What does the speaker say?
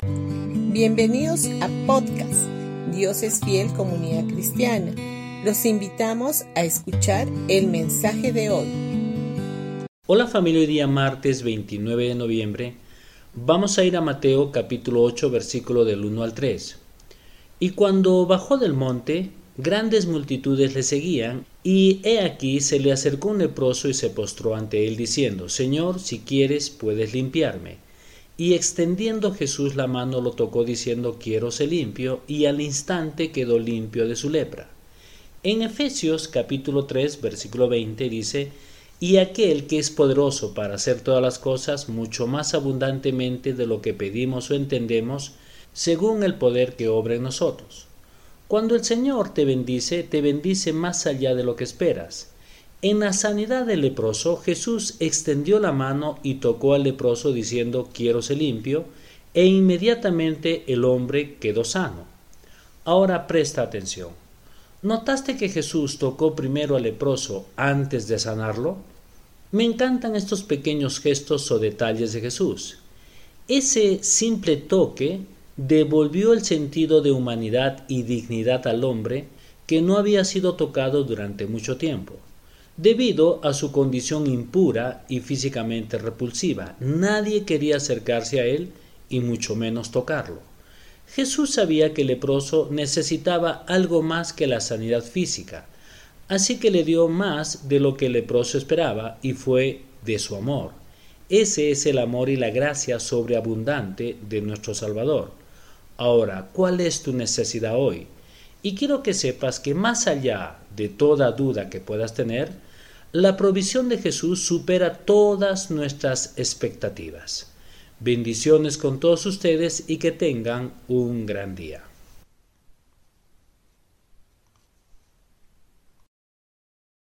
Bienvenidos a podcast Dios es fiel comunidad cristiana. Los invitamos a escuchar el mensaje de hoy. Hola familia, hoy día martes 29 de noviembre vamos a ir a Mateo capítulo 8 versículo del 1 al 3. Y cuando bajó del monte, grandes multitudes le seguían, y he aquí se le acercó un leproso y se postró ante él diciendo, Señor, si quieres, puedes limpiarme. Y extendiendo Jesús la mano lo tocó diciendo, quiero ser limpio, y al instante quedó limpio de su lepra. En Efesios capítulo 3 versículo 20 dice, y aquel que es poderoso para hacer todas las cosas mucho más abundantemente de lo que pedimos o entendemos, según el poder que obra en nosotros. Cuando el Señor te bendice, te bendice más allá de lo que esperas. En la sanidad del leproso, Jesús extendió la mano y tocó al leproso diciendo quiero ser limpio, e inmediatamente el hombre quedó sano. Ahora presta atención. ¿Notaste que Jesús tocó primero al leproso antes de sanarlo? Me encantan estos pequeños gestos o detalles de Jesús. Ese simple toque devolvió el sentido de humanidad y dignidad al hombre que no había sido tocado durante mucho tiempo. Debido a su condición impura y físicamente repulsiva, nadie quería acercarse a él y mucho menos tocarlo. Jesús sabía que el leproso necesitaba algo más que la sanidad física, así que le dio más de lo que el leproso esperaba y fue de su amor. Ese es el amor y la gracia sobreabundante de nuestro Salvador. Ahora, ¿cuál es tu necesidad hoy? Y quiero que sepas que más allá de toda duda que puedas tener, la provisión de Jesús supera todas nuestras expectativas. Bendiciones con todos ustedes y que tengan un gran día.